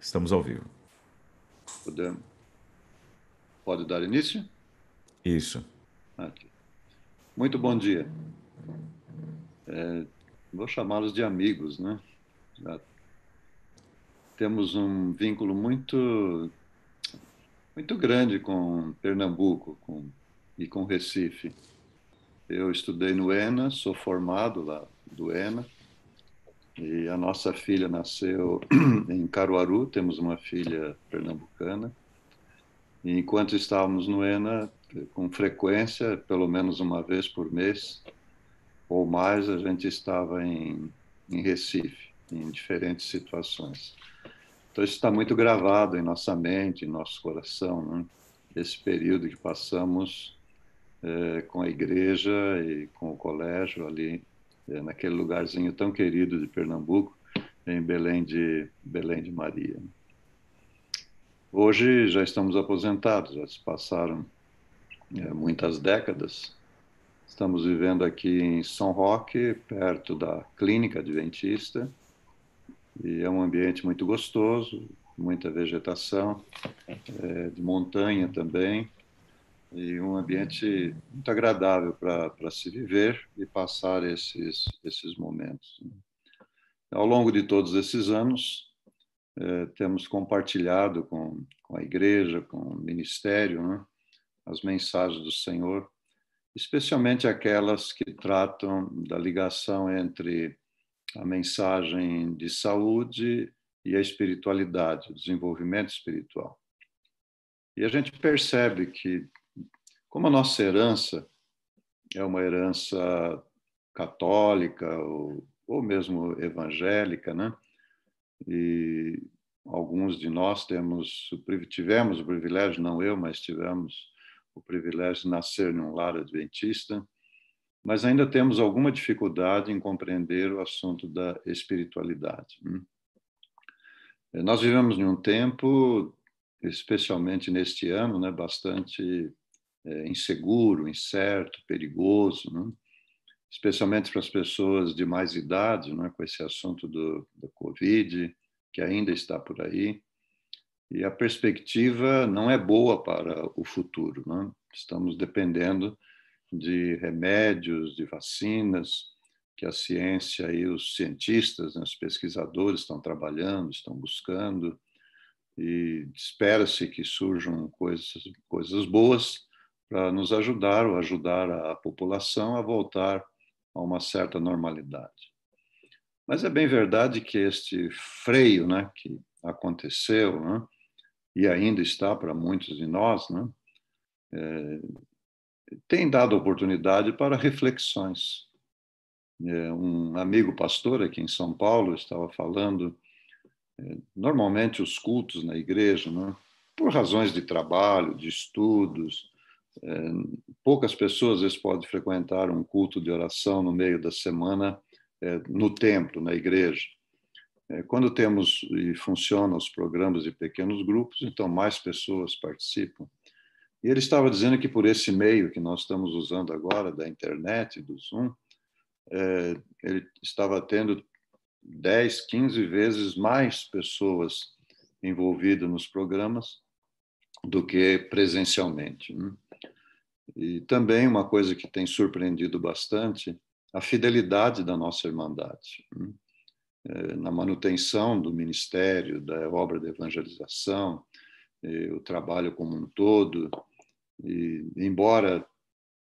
Estamos ao vivo. Podemos. Pode dar início? Isso. Aqui. Muito bom dia. É, vou chamá-los de amigos, né? Já temos um vínculo muito muito grande com Pernambuco com, e com Recife. Eu estudei no ENA, sou formado lá do ENA, e a nossa filha nasceu em Caruaru, temos uma filha pernambucana. E enquanto estávamos no ENA, com frequência, pelo menos uma vez por mês ou mais, a gente estava em, em Recife, em diferentes situações. Então, isso está muito gravado em nossa mente, em nosso coração, né? esse período que passamos é, com a igreja e com o colégio ali, naquele lugarzinho tão querido de Pernambuco, em Belém de, Belém de Maria. Hoje já estamos aposentados, já se passaram é, muitas décadas. Estamos vivendo aqui em São Roque, perto da clínica adventista, e é um ambiente muito gostoso, muita vegetação, é, de montanha também, e um ambiente muito agradável para se viver e passar esses, esses momentos. Ao longo de todos esses anos, eh, temos compartilhado com, com a igreja, com o ministério, né, as mensagens do Senhor, especialmente aquelas que tratam da ligação entre a mensagem de saúde e a espiritualidade, o desenvolvimento espiritual. E a gente percebe que como a nossa herança é uma herança católica ou, ou mesmo evangélica, né? E alguns de nós temos, tivemos o privilégio, não eu, mas tivemos o privilégio de nascer num lar adventista, mas ainda temos alguma dificuldade em compreender o assunto da espiritualidade. Né? Nós vivemos em um tempo, especialmente neste ano, né, bastante é, inseguro, incerto, perigoso, né? especialmente para as pessoas de mais idade, né? com esse assunto do, do Covid, que ainda está por aí. E a perspectiva não é boa para o futuro. Né? Estamos dependendo de remédios, de vacinas, que a ciência e os cientistas, né, os pesquisadores estão trabalhando, estão buscando, e espera-se que surjam coisas, coisas boas, para nos ajudar ou ajudar a população a voltar a uma certa normalidade. Mas é bem verdade que este freio né, que aconteceu, né, e ainda está para muitos de nós, né, é, tem dado oportunidade para reflexões. É, um amigo pastor aqui em São Paulo estava falando, é, normalmente os cultos na igreja, né, por razões de trabalho, de estudos, poucas pessoas às vezes podem frequentar um culto de oração no meio da semana é, no templo, na igreja. É, quando temos e funcionam os programas de pequenos grupos, então mais pessoas participam. E ele estava dizendo que por esse meio que nós estamos usando agora, da internet, do Zoom, ele estava tendo 10, 15 vezes mais pessoas envolvidas nos programas do que presencialmente. Né? E também uma coisa que tem surpreendido bastante, a fidelidade da nossa Irmandade. Né? É, na manutenção do ministério, da obra de evangelização, o trabalho como um todo, e embora,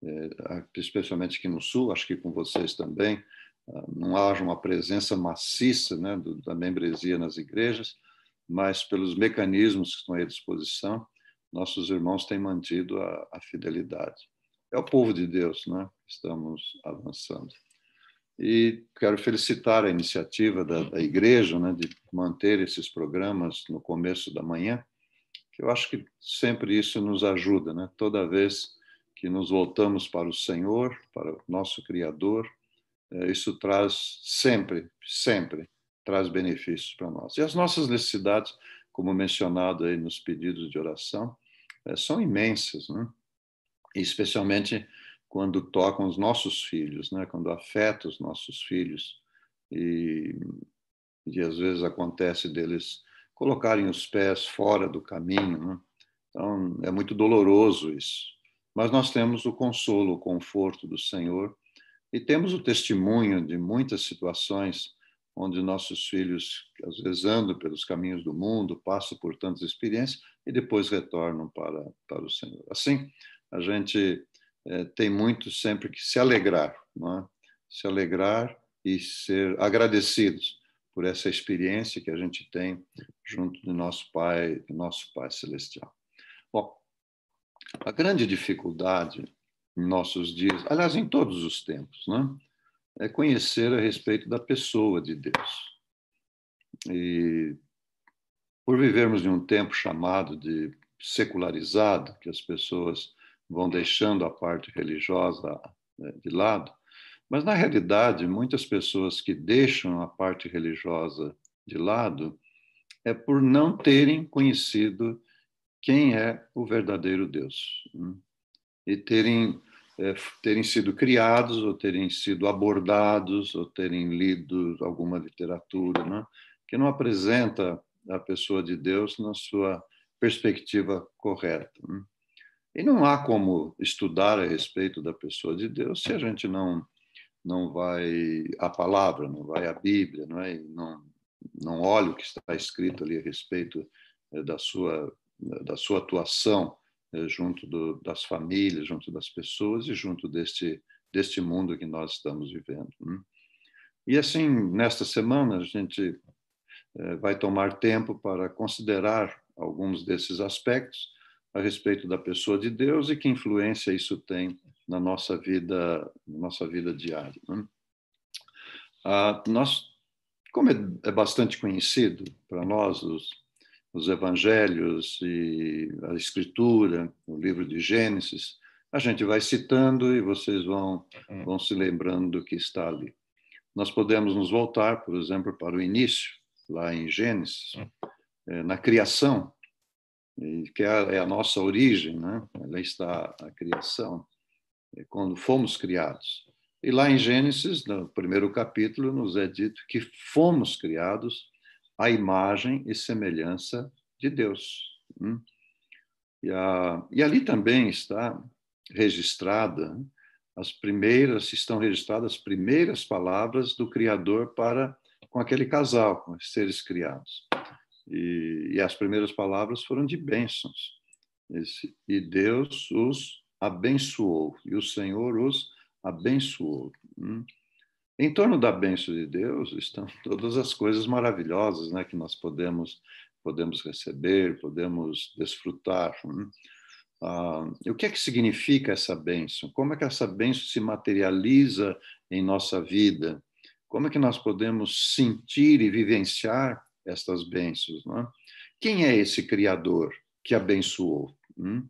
é, especialmente aqui no Sul, acho que com vocês também, ah, não haja uma presença maciça né, da membresia nas igrejas, mas pelos mecanismos que estão à disposição, nossos irmãos têm mantido a, a fidelidade. É o povo de Deus, né? Estamos avançando. E quero felicitar a iniciativa da, da igreja, né, de manter esses programas no começo da manhã, que eu acho que sempre isso nos ajuda, né? Toda vez que nos voltamos para o Senhor, para o nosso Criador, é, isso traz sempre, sempre traz benefícios para nós. E as nossas necessidades, como mencionado aí nos pedidos de oração, são imensas, né? especialmente quando tocam os nossos filhos, né? quando afeta os nossos filhos. E, e às vezes acontece deles colocarem os pés fora do caminho. Né? Então, é muito doloroso isso. Mas nós temos o consolo, o conforto do Senhor e temos o testemunho de muitas situações onde nossos filhos, às vezes, andam pelos caminhos do mundo, passam por tantas experiências e depois retornam para, para o Senhor. Assim, a gente é, tem muito sempre que se alegrar, é? se alegrar e ser agradecidos por essa experiência que a gente tem junto do nosso Pai, do nosso Pai Celestial. Bom, a grande dificuldade em nossos dias, aliás, em todos os tempos, né, é conhecer a respeito da pessoa de Deus. E por vivermos em um tempo chamado de secularizado, que as pessoas vão deixando a parte religiosa né, de lado, mas na realidade, muitas pessoas que deixam a parte religiosa de lado é por não terem conhecido quem é o verdadeiro Deus né? e terem é, terem sido criados ou terem sido abordados ou terem lido alguma literatura, né? que não apresenta a pessoa de Deus na sua perspectiva correta. Né? E não há como estudar a respeito da pessoa de Deus se a gente não não vai à palavra, não vai à Bíblia, não é? Não não olha o que está escrito ali a respeito eh, da sua da sua atuação eh, junto do, das famílias, junto das pessoas e junto deste deste mundo que nós estamos vivendo. Né? E assim, nesta semana a gente vai tomar tempo para considerar alguns desses aspectos a respeito da pessoa de Deus e que influência isso tem na nossa vida, na nossa vida diária. Né? Ah, nós, como é, é bastante conhecido para nós os, os evangelhos e a escritura, o livro de Gênesis, a gente vai citando e vocês vão, vão se lembrando do que está ali. Nós podemos nos voltar, por exemplo, para o início, lá em Gênesis, uhum. eh, na criação, que é, é a nossa origem, né? Lá está a criação, é quando fomos criados. E lá em Gênesis, no primeiro capítulo, nos é dito que fomos criados à imagem e semelhança de Deus. Hum? E, a, e ali também está registrada as primeiras, estão registradas as primeiras palavras do Criador para com aquele casal, com os seres criados. E, e as primeiras palavras foram de bênçãos. Esse, e Deus os abençoou, e o Senhor os abençoou. Hum? Em torno da bênção de Deus estão todas as coisas maravilhosas né, que nós podemos, podemos receber, podemos desfrutar. Hum? Ah, o que é que significa essa bênção? Como é que essa bênção se materializa em nossa vida? Como é que nós podemos sentir e vivenciar estas bênçãos. É? Quem é esse Criador que abençoou? Hum?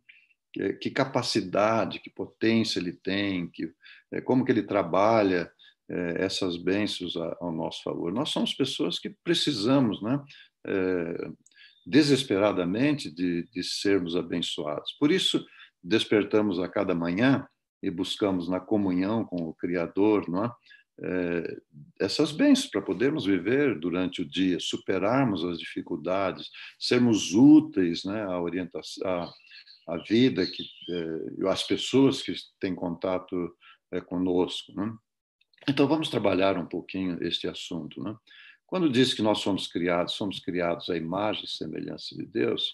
Que, que, capacidade, que potência ele tem, que, é, como que ele trabalha é, essas bênçãos ao nosso favor. Nós somos pessoas que precisamos, né, é, desesperadamente, de, de sermos abençoados. Por isso, despertamos a cada manhã e buscamos na comunhão com o Criador, não é? É, essas bênçãos para podermos viver durante o dia, superarmos as dificuldades, sermos úteis né, à orientação, à, vida, que, é, às pessoas que têm contato é, conosco. Né? Então, vamos trabalhar um pouquinho este assunto. Né? Quando diz que nós somos criados, somos criados à imagem e semelhança de Deus,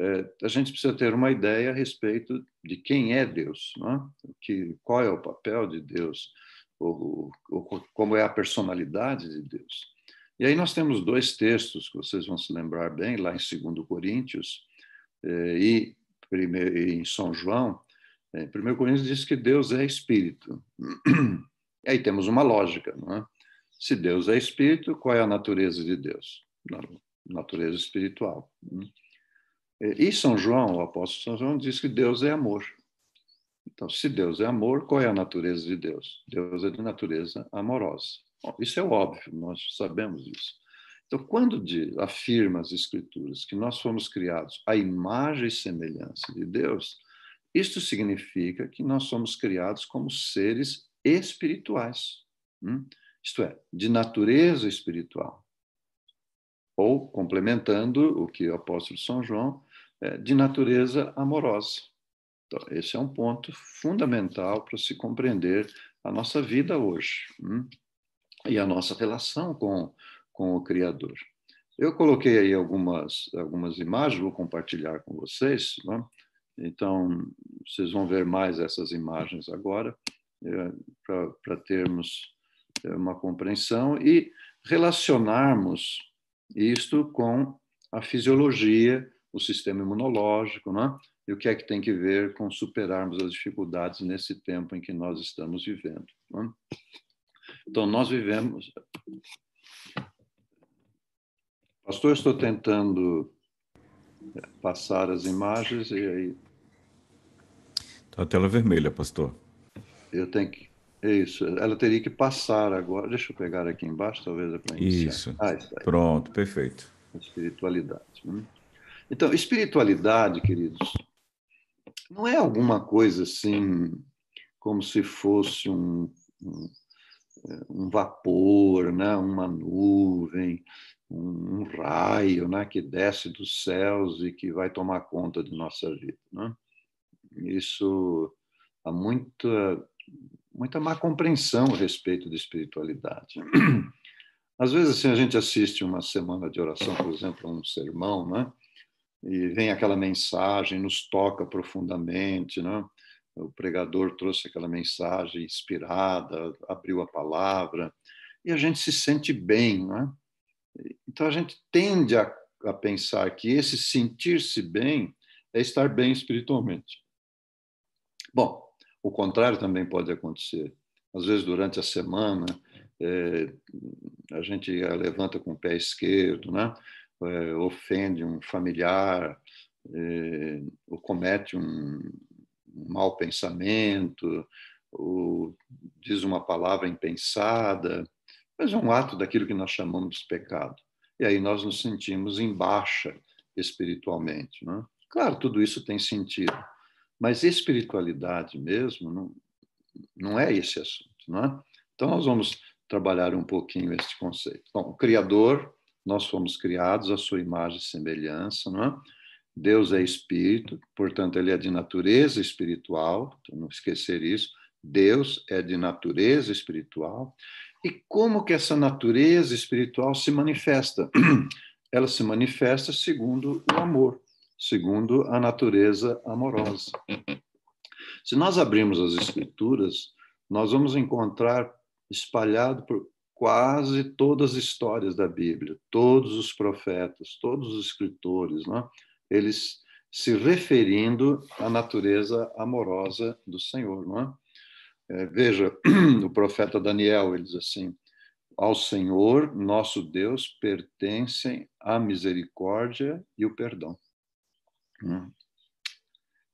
é, a gente precisa ter uma ideia a respeito de quem é Deus, né? que, qual é o papel de Deus ou, ou, como é a personalidade de Deus. E aí nós temos dois textos que vocês vão se lembrar bem, lá em 2 Coríntios eh, e em São João. Eh, 1 Coríntios diz que Deus é espírito. E aí temos uma lógica, não é? Se Deus é espírito, qual é a natureza de Deus? Natureza espiritual. E São João, o apóstolo São João, diz que Deus é amor. Então, se Deus é amor, qual é a natureza de Deus? Deus é de natureza amorosa. Bom, isso é óbvio, nós sabemos isso. Então, quando afirma as Escrituras que nós fomos criados à imagem e semelhança de Deus, isto significa que nós somos criados como seres espirituais, hum? isto é, de natureza espiritual. ou complementando o que o apóstolo São João, é, de natureza amorosa. Então, esse é um ponto fundamental para se compreender a nossa vida hoje hum? e a nossa relação com, com o Criador. Eu coloquei aí algumas, algumas imagens, vou compartilhar com vocês. Né? Então, vocês vão ver mais essas imagens agora, é, para termos é, uma compreensão e relacionarmos isto com a fisiologia, o sistema imunológico, né? E o que é que tem que ver com superarmos as dificuldades nesse tempo em que nós estamos vivendo. Né? Então, nós vivemos. Pastor, estou tentando passar as imagens e aí. Está a tela vermelha, pastor. Eu tenho que. Isso, ela teria que passar agora. Deixa eu pegar aqui embaixo, talvez é para iniciar. Isso. Ah, Pronto, perfeito. Espiritualidade. Né? Então, espiritualidade, queridos, não é alguma coisa assim, como se fosse um, um, um vapor, né? uma nuvem, um, um, raio né? que desce dos céus e que vai tomar conta de nossa vida. Né? Isso há muita muita má compreensão a respeito de espiritualidade. Às vezes, assim, a gente assiste uma semana de oração, por exemplo, um sermão, né? E vem aquela mensagem, nos toca profundamente, né? O pregador trouxe aquela mensagem inspirada, abriu a palavra, e a gente se sente bem, né? Então a gente tende a, a pensar que esse sentir-se bem é estar bem espiritualmente. Bom, o contrário também pode acontecer. Às vezes, durante a semana, é, a gente levanta com o pé esquerdo, né? É, ofende um familiar, é, ou comete um, um mau pensamento, ou diz uma palavra impensada, mas é um ato daquilo que nós chamamos de pecado. E aí nós nos sentimos em baixa espiritualmente. Né? Claro, tudo isso tem sentido. Mas espiritualidade mesmo não, não é esse assunto, não é? Então nós vamos trabalhar um pouquinho este conceito. Bom, o Criador, nós fomos criados à sua imagem e semelhança, não é? Deus é espírito, portanto ele é de natureza espiritual, então não esquecer isso. Deus é de natureza espiritual. E como que essa natureza espiritual se manifesta? Ela se manifesta segundo o amor segundo a natureza amorosa. Se nós abrirmos as Escrituras, nós vamos encontrar espalhado por quase todas as histórias da Bíblia, todos os profetas, todos os escritores, né? eles se referindo à natureza amorosa do Senhor. Não é? É, veja, o profeta Daniel, ele diz assim: Ao Senhor, nosso Deus, pertencem a misericórdia e o perdão. Hum.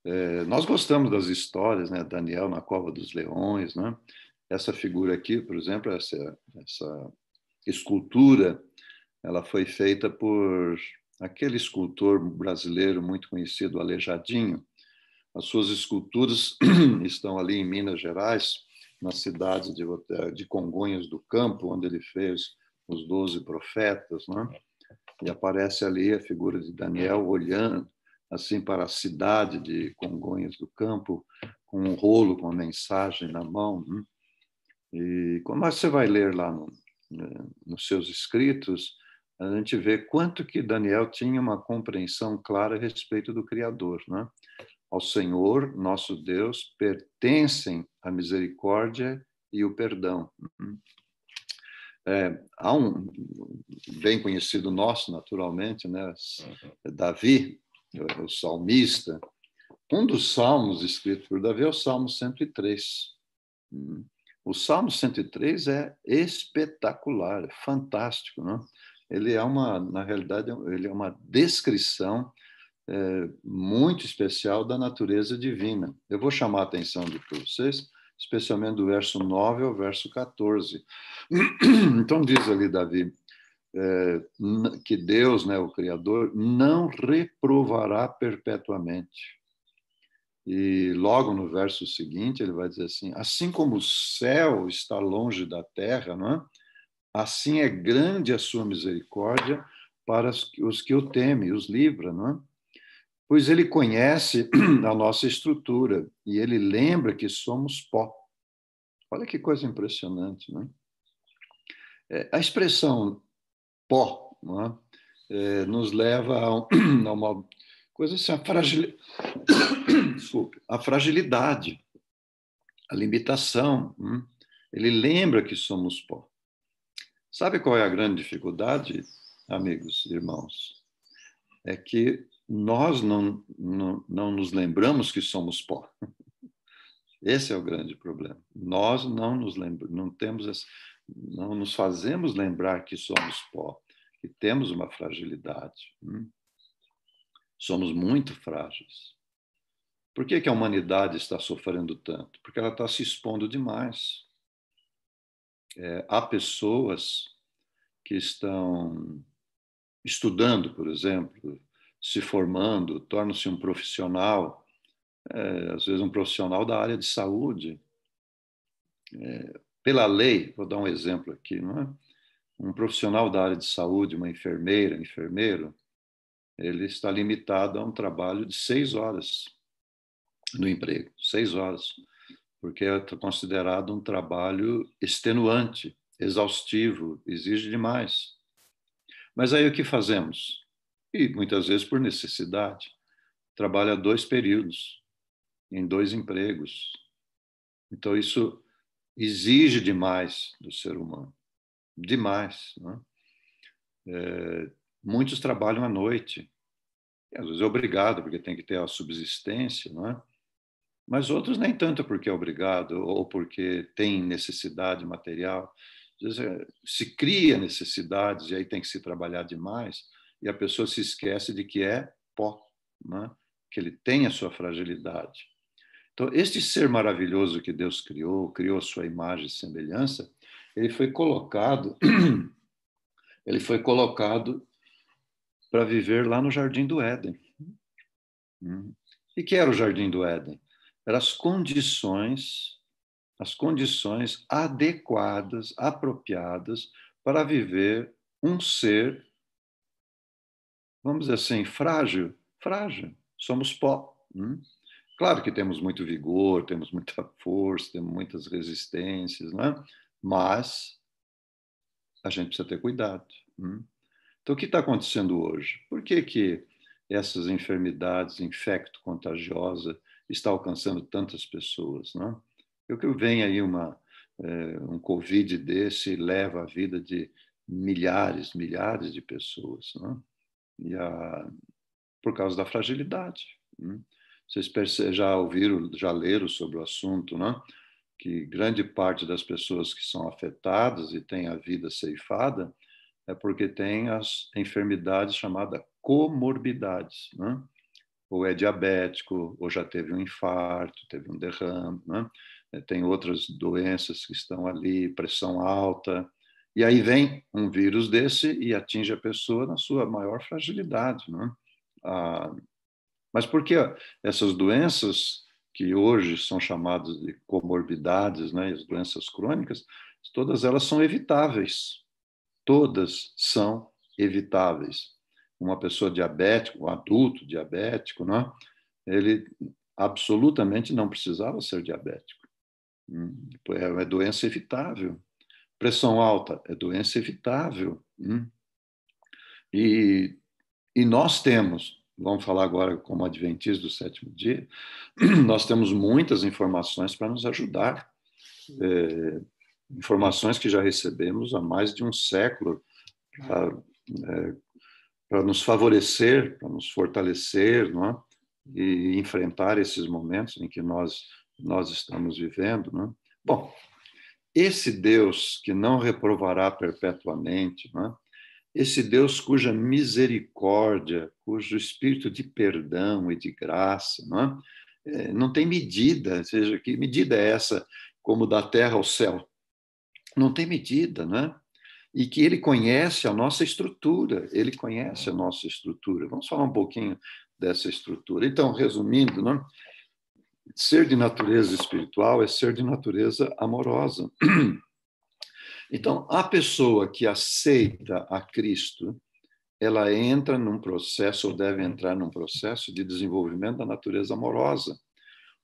É, nós gostamos das histórias, né? Daniel na cova dos leões, né? Essa figura aqui, por exemplo, essa, essa escultura, ela foi feita por aquele escultor brasileiro muito conhecido, Aleijadinho. As suas esculturas estão ali em Minas Gerais, na cidade de, de Congonhas do Campo, onde ele fez os doze profetas, né? E aparece ali a figura de Daniel olhando, assim para a cidade de Congonhas do Campo, com um rolo com a mensagem na mão. Né? E quando você vai ler lá no, né, nos seus escritos, a gente vê quanto que Daniel tinha uma compreensão clara a respeito do Criador. Né? Ao Senhor, nosso Deus, pertencem a misericórdia e o perdão. É, há um bem conhecido nosso, naturalmente, né? Davi, o salmista, um dos salmos escritos por Davi é o Salmo 103. Hum. O Salmo 103 é espetacular, é fantástico, não? Ele é uma, na realidade, ele é uma descrição é, muito especial da natureza divina. Eu vou chamar a atenção de vocês, especialmente do verso 9 ao verso 14. Então diz ali Davi: é, que Deus, né, o Criador, não reprovará perpetuamente. E logo no verso seguinte ele vai dizer assim: assim como o céu está longe da terra, não é? assim é grande a sua misericórdia para os que o temem, os livra, não é? Pois ele conhece a nossa estrutura e ele lembra que somos pó. Olha que coisa impressionante, não é? é a expressão pó não é? É, nos leva a, a, uma coisa assim, a, fragil... Desculpe, a fragilidade, a limitação. Hum? Ele lembra que somos pó. Sabe qual é a grande dificuldade, amigos, irmãos? É que nós não, não, não nos lembramos que somos pó. Esse é o grande problema. Nós não nos lembramos, não temos esse, não nos fazemos lembrar que somos pó, que temos uma fragilidade. Hum? Somos muito frágeis. Por que, que a humanidade está sofrendo tanto? Porque ela está se expondo demais é, há pessoas que estão estudando, por exemplo, se formando, tornam-se um profissional, é, às vezes um profissional da área de saúde. É, pela lei, vou dar um exemplo aqui, não é? Um profissional da área de saúde, uma enfermeira, enfermeiro, ele está limitado a um trabalho de seis horas no emprego, seis horas porque é considerado um trabalho extenuante, exaustivo, exige demais. Mas aí o que fazemos? E muitas vezes por necessidade. Trabalha dois períodos, em dois empregos. Então isso exige demais do ser humano. Demais. Né? É, muitos trabalham à noite. Às vezes é obrigado, porque tem que ter a subsistência, não é? Mas outros nem tanto porque é obrigado ou porque tem necessidade material. Às vezes, é, se cria necessidades e aí tem que se trabalhar demais e a pessoa se esquece de que é pó, né? que ele tem a sua fragilidade. Então, este ser maravilhoso que Deus criou, criou sua imagem e semelhança, ele foi colocado, ele foi colocado para viver lá no Jardim do Éden. Hum. E que era o Jardim do Éden? As condições, as condições adequadas, apropriadas para viver um ser, vamos dizer assim, frágil, frágil. Somos pó. Hum? Claro que temos muito vigor, temos muita força, temos muitas resistências, né? mas a gente precisa ter cuidado. Hum? Então, o que está acontecendo hoje? Por que, que essas enfermidades infecto-contagiosa está alcançando tantas pessoas, não? Eu que vem aí uma é, um covid desse leva a vida de milhares, milhares de pessoas, não? E a por causa da fragilidade. Não? Vocês já ouviram, já leram sobre o assunto, não? Que grande parte das pessoas que são afetadas e têm a vida ceifada é porque tem as enfermidades chamadas comorbidades, não? Ou é diabético, ou já teve um infarto, teve um derrame, né? É, tem outras doenças que estão ali, pressão alta. E aí vem um vírus desse e atinge a pessoa na sua maior fragilidade. Né? Ah, mas por que essas doenças, que hoje são chamadas de comorbidades, né, as doenças crônicas, todas elas são evitáveis. Todas são evitáveis uma pessoa diabética, um adulto diabético, né? ele absolutamente não precisava ser diabético. Hum, é uma doença evitável. Pressão alta é doença evitável. Hum. E, e nós temos, vamos falar agora como adventistas do sétimo dia, nós temos muitas informações para nos ajudar. É, informações que já recebemos há mais de um século para é, para nos favorecer, para nos fortalecer, não é? e enfrentar esses momentos em que nós nós estamos vivendo, não é? Bom, esse Deus que não reprovará perpetuamente, não é? esse Deus cuja misericórdia, cujo espírito de perdão e de graça, não, é? É, não tem medida, ou seja, que medida é essa, como da terra ao céu? Não tem medida, não é? E que ele conhece a nossa estrutura, ele conhece a nossa estrutura. Vamos falar um pouquinho dessa estrutura. Então, resumindo, né? ser de natureza espiritual é ser de natureza amorosa. Então, a pessoa que aceita a Cristo ela entra num processo, ou deve entrar num processo de desenvolvimento da natureza amorosa,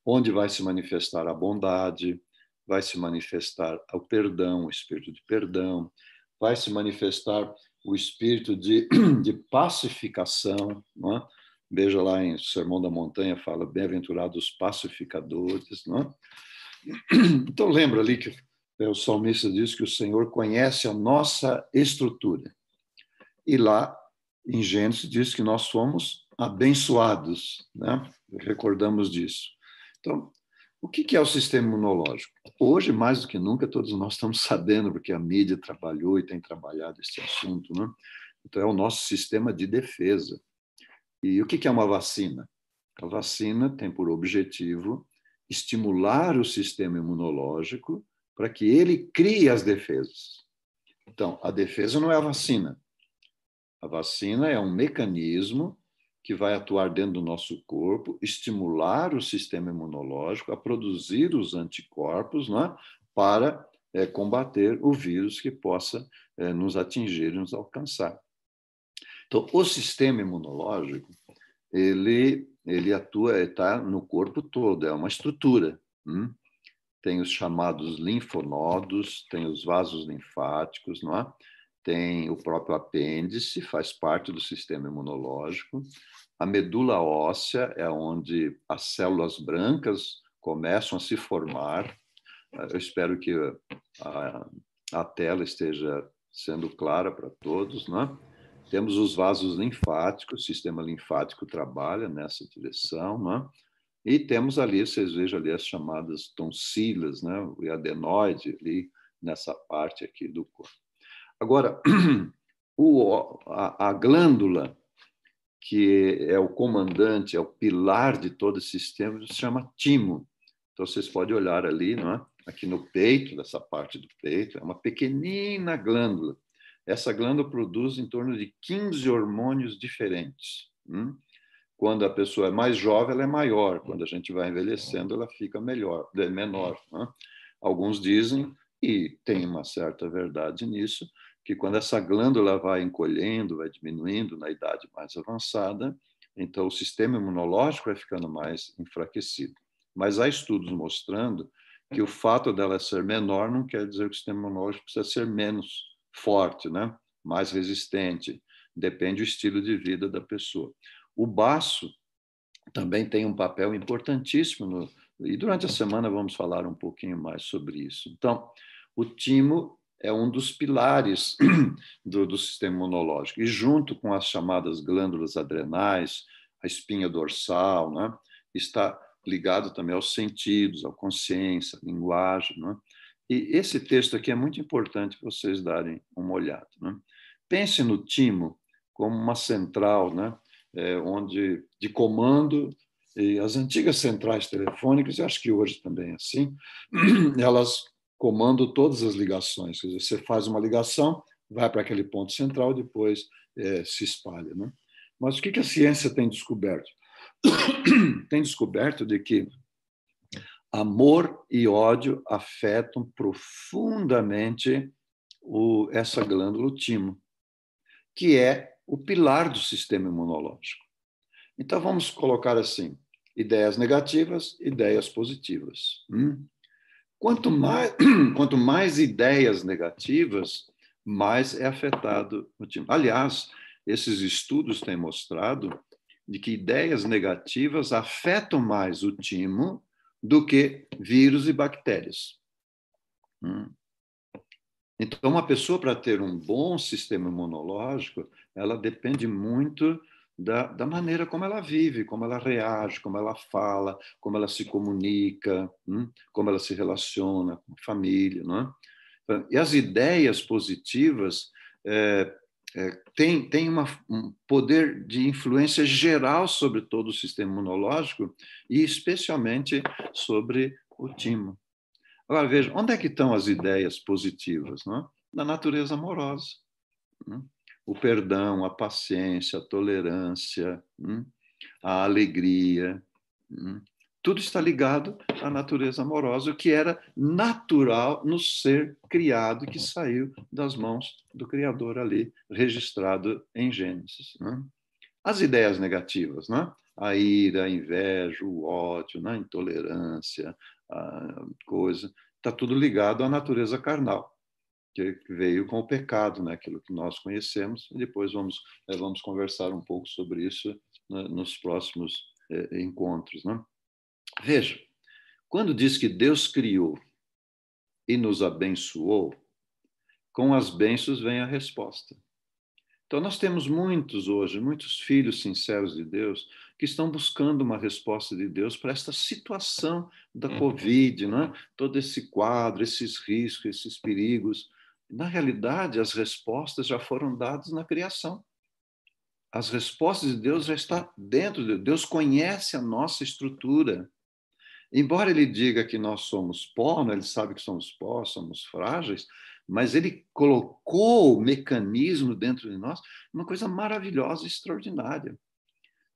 onde vai se manifestar a bondade, vai se manifestar o perdão, o espírito de perdão, vai se manifestar o espírito de, de pacificação. Não é? Veja lá em Sermão da Montanha, fala bem-aventurados os pacificadores. Não é? Então, lembra ali que o salmista diz que o Senhor conhece a nossa estrutura. E lá, em Gênesis, diz que nós fomos abençoados. Né? Recordamos disso. Então, o que é o sistema imunológico? Hoje, mais do que nunca, todos nós estamos sabendo, porque a mídia trabalhou e tem trabalhado esse assunto. Né? Então, é o nosso sistema de defesa. E o que é uma vacina? A vacina tem por objetivo estimular o sistema imunológico para que ele crie as defesas. Então, a defesa não é a vacina. A vacina é um mecanismo que vai atuar dentro do nosso corpo, estimular o sistema imunológico a produzir os anticorpos né, para é, combater o vírus que possa é, nos atingir e nos alcançar. Então, o sistema imunológico, ele, ele atua, está no corpo todo, é uma estrutura. Hum? Tem os chamados linfonodos, tem os vasos linfáticos, não é? Tem o próprio apêndice, faz parte do sistema imunológico. A medula óssea é onde as células brancas começam a se formar. Eu espero que a, a tela esteja sendo clara para todos, né? Temos os vasos linfáticos, o sistema linfático trabalha nessa direção, né? E temos ali, vocês vejam ali as chamadas tonsilas, né? O adenoide ali nessa parte aqui do corpo. Agora, o, a, a, glândula, que é o comandante, é o pilar de todo esse sistema, se chama timo. Então, vocês podem olhar ali, não é? aqui no peito, dessa parte do peito, é uma pequenina glândula. Essa glândula produz em torno de 15 hormônios diferentes. Hum? Quando a pessoa é mais jovem, ela é maior. Quando a gente vai envelhecendo, ela fica melhor, menor. Né? Alguns dizem, e tem uma certa verdade nisso, que quando essa glândula vai encolhendo, vai diminuindo na idade mais avançada, então o sistema imunológico vai ficando mais enfraquecido. Mas há estudos mostrando que o fato dela ser menor não quer dizer que o sistema imunológico precisa ser menos forte, né? mais resistente. Depende do estilo de vida da pessoa. O baço também tem um papel importantíssimo no, e durante a semana vamos falar um pouquinho mais sobre isso. Então, o timo é um dos pilares do, do, sistema imunológico. E junto com as chamadas glândulas adrenais, a espinha dorsal, né, está ligado também aos sentidos, à consciência, à linguagem. Né? E esse texto aqui é muito importante vocês darem uma olhada. Né? Pense no timo como uma central, né, é, onde de comando e as antigas centrais telefônicas, e acho que hoje também é assim, elas comando todas as ligações. Quer dizer, você faz uma ligação, vai para aquele ponto central, depois é, se espalha. Né? Mas o que a ciência tem descoberto? tem descoberto de que amor e ódio afetam profundamente o, essa glândula timo, que é o pilar do sistema imunológico. Então vamos colocar assim: ideias negativas, ideias positivas. Hum? Quanto mais, quanto mais ideias negativas, mais é afetado o time. Aliás, esses estudos têm mostrado de que ideias negativas afetam mais o timo do que vírus e bactérias. Hum. Então, uma pessoa, para ter um bom sistema imunológico, ela depende muito da, da maneira como ela vive, como ela reage, como ela fala, como ela se comunica, hum? como ela se relaciona com a família. Não é? Então, e as ideias positivas é, é, têm, uma, um poder de influência geral sobre todo o sistema imunológico e especialmente sobre o timo. Agora, veja, onde é que estão as ideias positivas? Não é? Na natureza amorosa. Não é? O perdão, a paciência, a tolerância, hum, a alegria, hum, tudo está ligado à natureza amorosa, o que era natural no ser criado que saiu das mãos do Criador ali, registrado em Gênesis. Né? As ideias negativas, né? a ira, a inveja, o ódio, né? a intolerância, a coisa, está tudo ligado à natureza carnal, que veio com o pecado, né? aquilo que nós conhecemos, e depois vamos, eh, vamos conversar um pouco sobre isso né? nos próximos eh, encontros. Né? Veja, quando diz que Deus criou e nos abençoou, com as bênçãos vem a resposta. Então, nós temos muitos hoje, muitos filhos sinceros de Deus, que estão buscando uma resposta de Deus para esta situação da uhum. Covid, né? todo esse quadro, esses riscos, esses perigos. Na realidade, as respostas já foram dadas na criação. As respostas de Deus já estão dentro de Deus. Deus conhece a nossa estrutura. Embora ele diga que nós somos pó, né? ele sabe que somos pó, somos frágeis, mas ele colocou o mecanismo dentro de nós, uma coisa maravilhosa, extraordinária.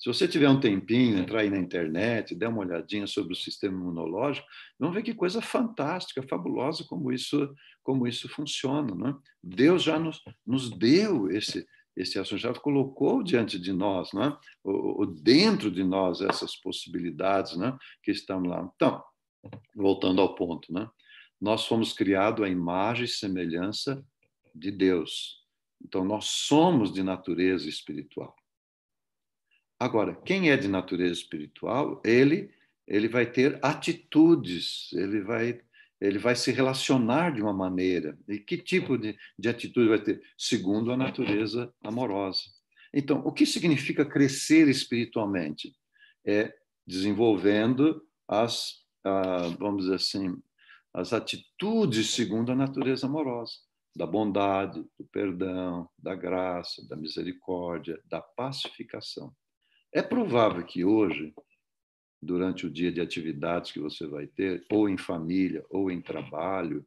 Se você tiver um tempinho, entrar aí na internet, der uma olhadinha sobre o sistema imunológico, vão ver que coisa fantástica, fabulosa como isso, como isso funciona. Né? Deus já nos, nos deu esse, esse assunto, já colocou diante de nós, né? o, dentro de nós, essas possibilidades né? que estão lá. Então, voltando ao ponto, né? nós fomos criados à imagem e semelhança de Deus. Então, nós somos de natureza espiritual. Agora, quem é de natureza espiritual, ele ele vai ter atitudes, ele vai ele vai se relacionar de uma maneira. E que tipo de, de atitude vai ter? Segundo a natureza amorosa. Então, o que significa crescer espiritualmente? É desenvolvendo as, vamos dizer assim, as atitudes segundo a natureza amorosa, da bondade, do perdão, da graça, da misericórdia, da pacificação. É provável que hoje, durante o dia de atividades que você vai ter, ou em família, ou em trabalho,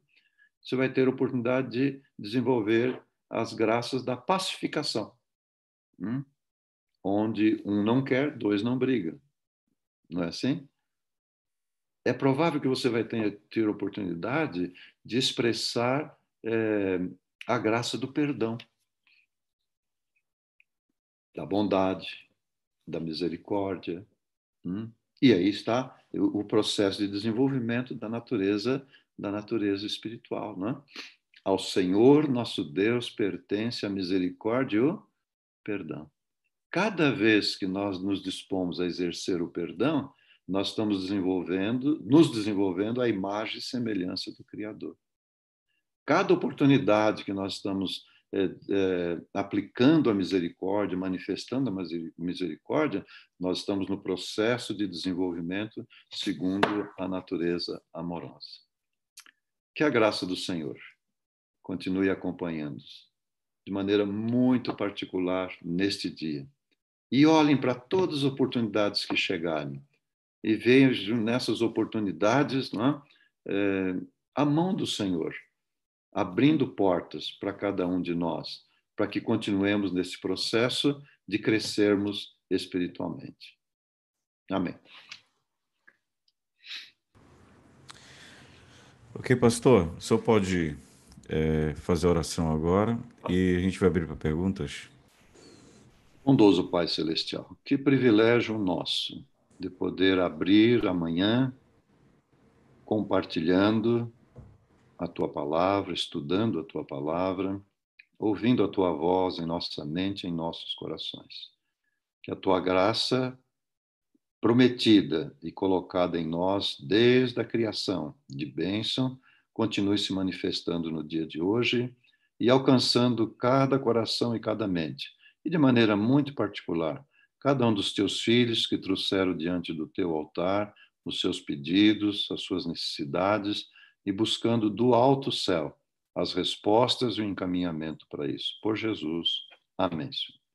você vai ter a oportunidade de desenvolver as graças da pacificação, hum? onde um não quer, dois não brigam. Não é assim? é provável que você vai ter, ter oportunidade de expressar é, a graça do perdão, da bondade, da misericórdia. Hum? E aí está o, processo de desenvolvimento da natureza da natureza espiritual, né? Ao Senhor nosso Deus pertence a misericórdia e o perdão. Cada vez que nós nos dispomos a exercer o perdão, nós estamos desenvolvendo, nos desenvolvendo a imagem e semelhança do Criador. Cada oportunidade que nós estamos aplicando a misericórdia, manifestando a misericórdia, nós estamos no processo de desenvolvimento segundo a natureza amorosa. Que a graça do Senhor continue acompanhando-nos de maneira muito particular neste dia. E olhem para todas as oportunidades que chegarem e vejo nessas oportunidades né, é, a mão do Senhor, abrindo portas para cada um de nós, para que continuemos nesse processo de crescermos espiritualmente. Amém. Ok, pastor, o senhor pode é, fazer a oração agora e a gente vai abrir para perguntas. Bondoso Pai Celestial, que privilégio nosso de poder abrir amanhã compartilhando a tua palavra, estudando a tua palavra, ouvindo a tua voz em nossa mente, em nossos corações. Que a tua graça prometida e colocada em nós desde a criação de bênção continue se manifestando no dia de hoje e alcançando cada coração e cada mente, e de maneira muito particular cada um dos teus filhos que trouxeram diante do teu altar os seus pedidos, as suas necessidades e buscando do alto céu as respostas e o encaminhamento para isso. Por Jesus. Amém. Senhor.